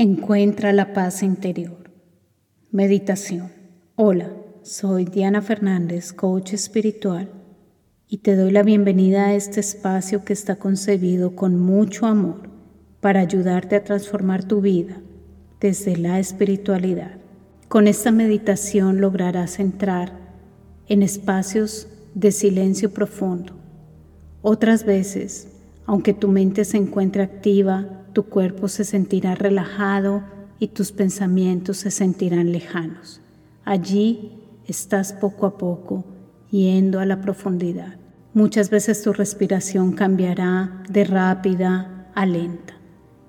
Encuentra la paz interior. Meditación. Hola, soy Diana Fernández, coach espiritual, y te doy la bienvenida a este espacio que está concebido con mucho amor para ayudarte a transformar tu vida desde la espiritualidad. Con esta meditación lograrás entrar en espacios de silencio profundo. Otras veces, aunque tu mente se encuentre activa, tu cuerpo se sentirá relajado y tus pensamientos se sentirán lejanos. Allí estás poco a poco yendo a la profundidad. Muchas veces tu respiración cambiará de rápida a lenta.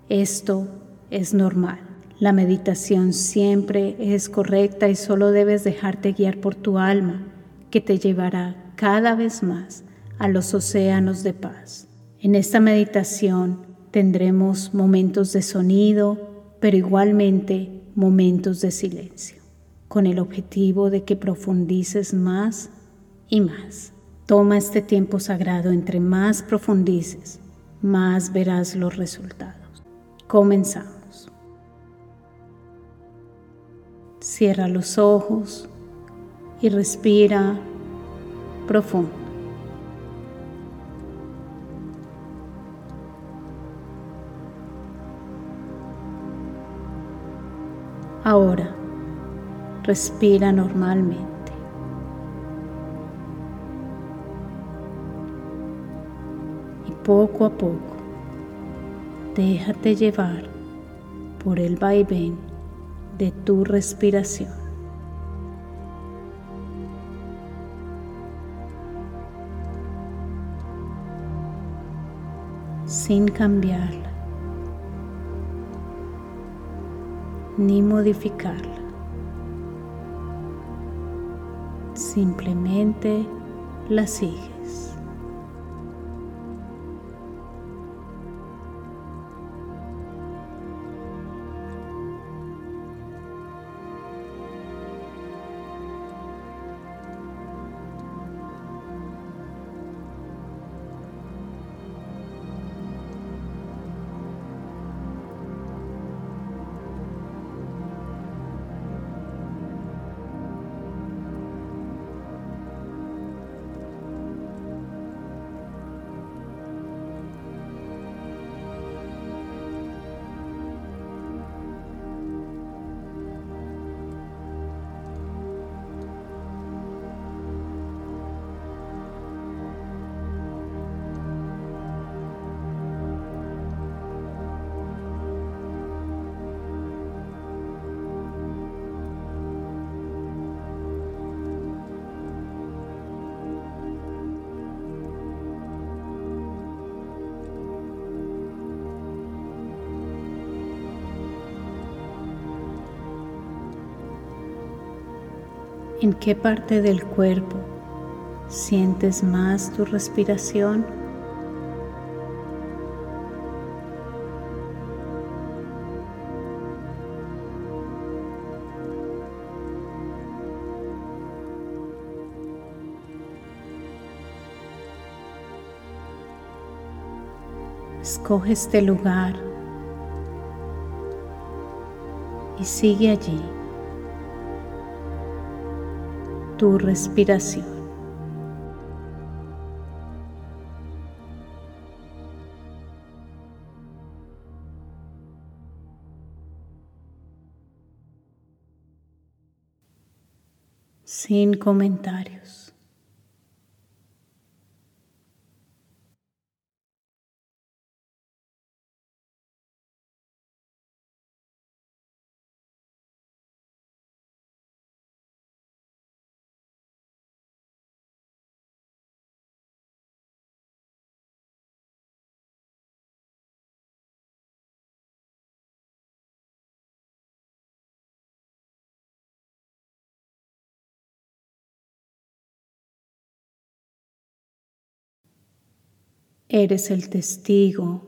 Esto es normal. La meditación siempre es correcta y solo debes dejarte guiar por tu alma, que te llevará cada vez más a los océanos de paz. En esta meditación tendremos momentos de sonido, pero igualmente momentos de silencio, con el objetivo de que profundices más y más. Toma este tiempo sagrado, entre más profundices, más verás los resultados. Comenzamos. Cierra los ojos y respira profundo. Ahora, respira normalmente. Y poco a poco, déjate llevar por el vaivén de tu respiración. sin cambiarla. Ni modificarla. Simplemente la sigues. ¿En qué parte del cuerpo sientes más tu respiración? Escoge este lugar y sigue allí tu respiración. Sin comentarios. Eres el testigo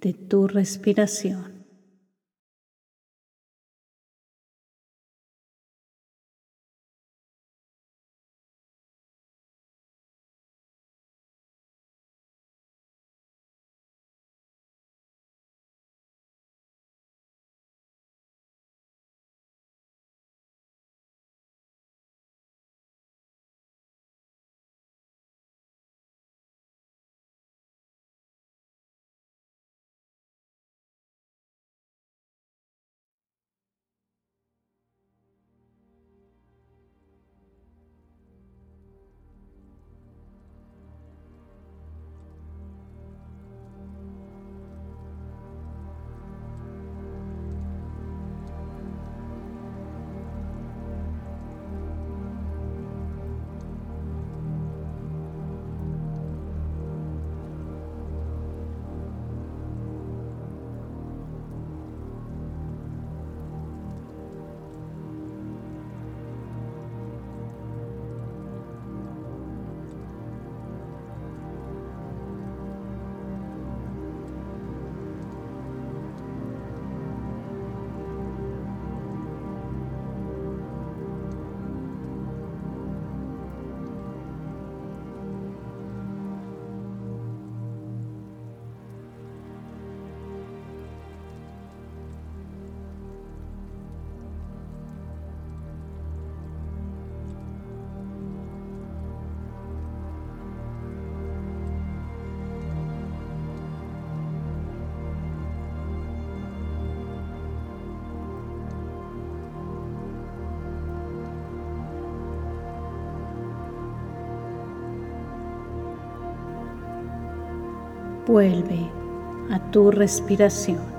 de tu respiración. Vuelve a tu respiración.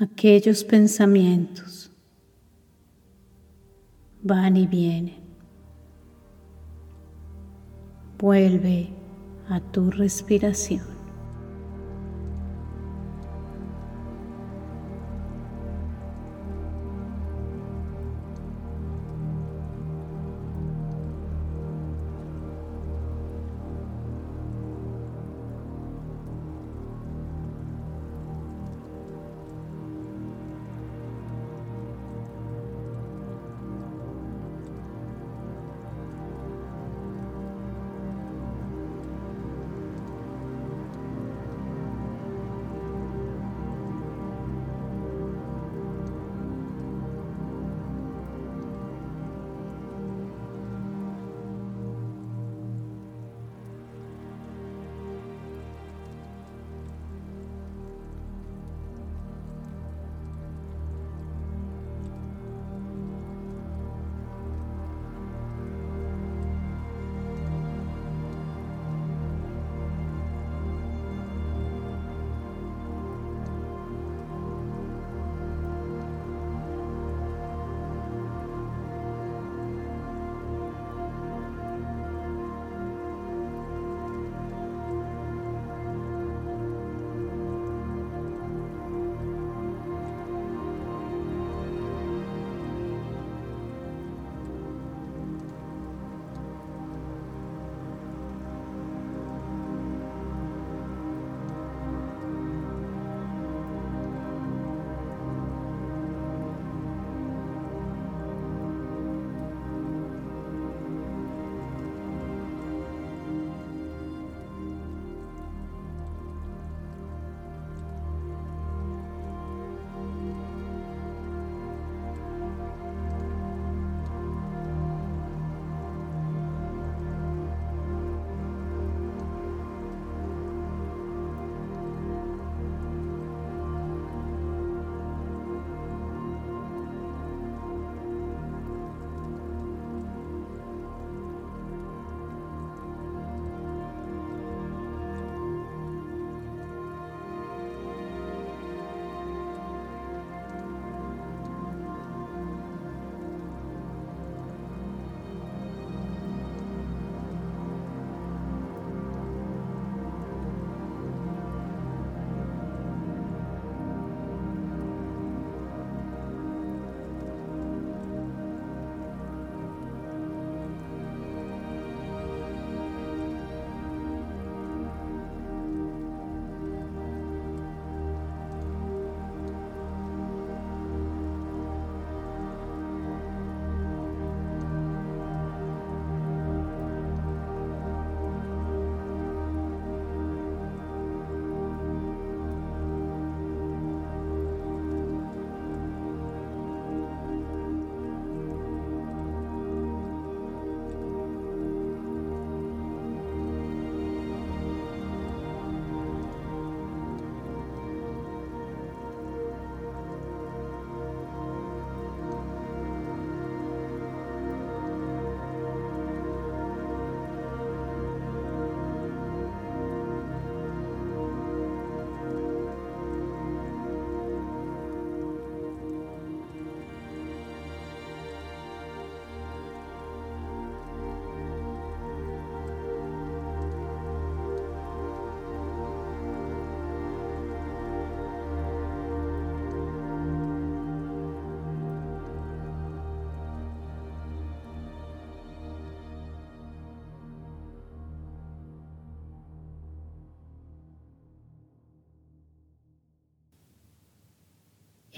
Aquellos pensamientos van y vienen. Vuelve a tu respiración.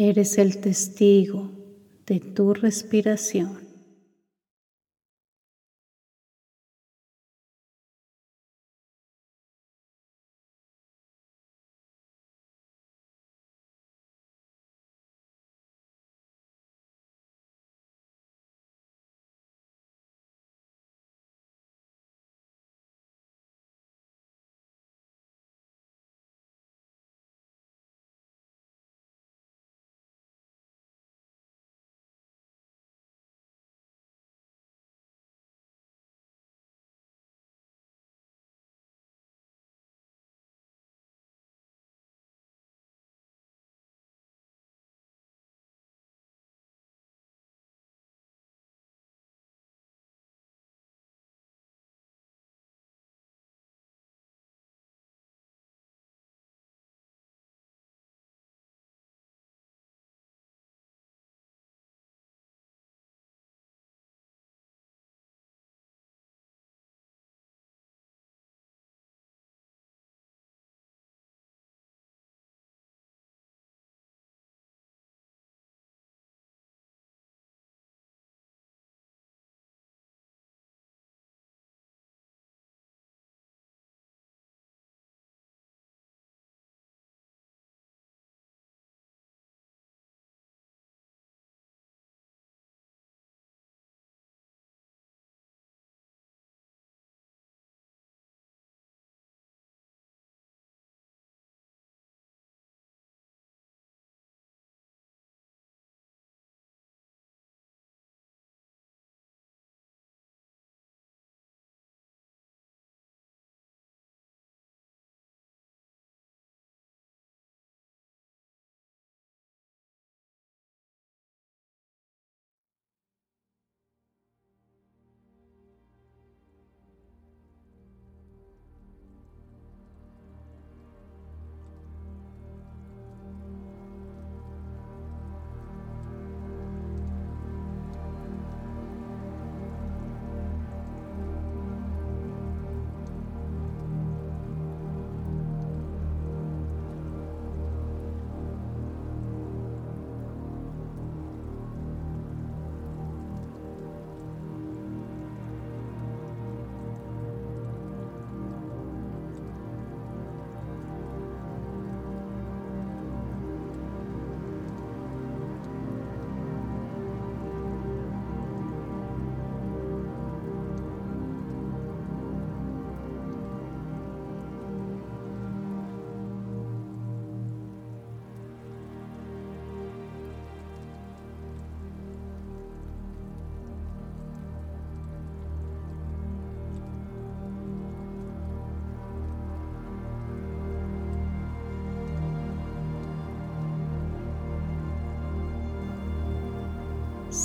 Eres el testigo de tu respiración.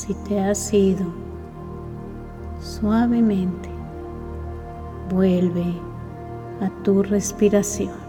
Si te has ido, suavemente vuelve a tu respiración.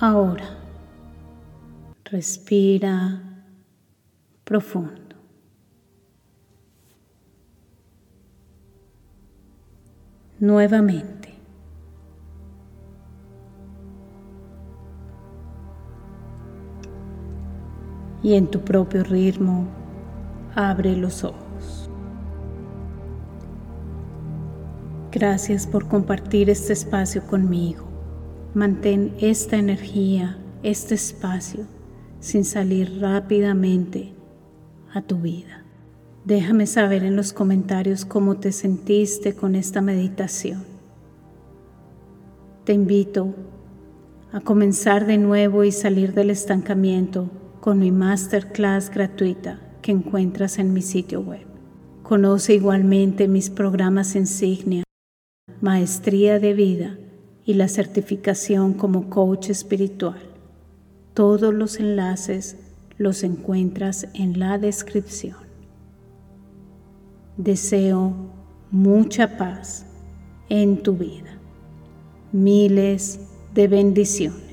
Ahora. Respira profundo. Nuevamente. Y en tu propio ritmo, abre los ojos. Gracias por compartir este espacio conmigo. Mantén esta energía, este espacio, sin salir rápidamente a tu vida. Déjame saber en los comentarios cómo te sentiste con esta meditación. Te invito a comenzar de nuevo y salir del estancamiento con mi masterclass gratuita que encuentras en mi sitio web. Conoce igualmente mis programas insignia, Maestría de Vida y la certificación como coach espiritual. Todos los enlaces los encuentras en la descripción. Deseo mucha paz en tu vida. Miles de bendiciones.